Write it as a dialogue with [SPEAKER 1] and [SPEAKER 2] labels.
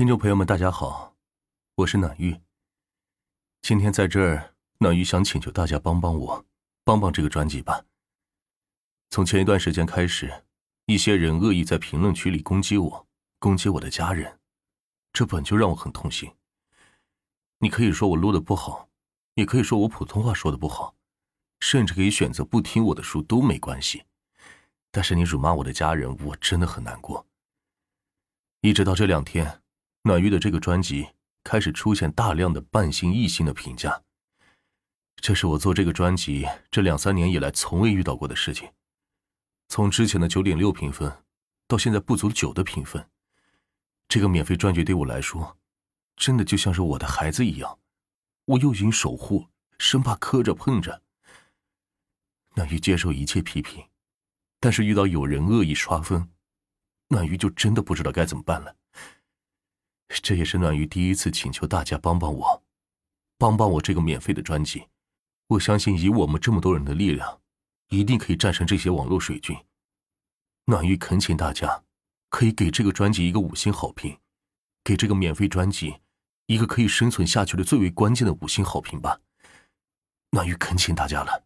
[SPEAKER 1] 听众朋友们，大家好，我是暖玉。今天在这儿，暖玉想请求大家帮帮我，帮帮这个专辑吧。从前一段时间开始，一些人恶意在评论区里攻击我，攻击我的家人，这本就让我很痛心。你可以说我录的不好，也可以说我普通话说的不好，甚至可以选择不听我的书都没关系。但是你辱骂我的家人，我真的很难过。一直到这两天，暖玉的这个专辑开始出现大量的半星、一星的评价。这是我做这个专辑这两三年以来从未遇到过的事情。从之前的九点六评分，到现在不足九的评分，这个免费专辑对我来说，真的就像是我的孩子一样，我用心守护，生怕磕着碰着。暖玉接受一切批评，但是遇到有人恶意刷分。暖玉就真的不知道该怎么办了。这也是暖玉第一次请求大家帮帮我，帮帮我这个免费的专辑。我相信以我们这么多人的力量，一定可以战胜这些网络水军。暖玉恳请大家，可以给这个专辑一个五星好评，给这个免费专辑一个可以生存下去的最为关键的五星好评吧。暖玉恳请大家了。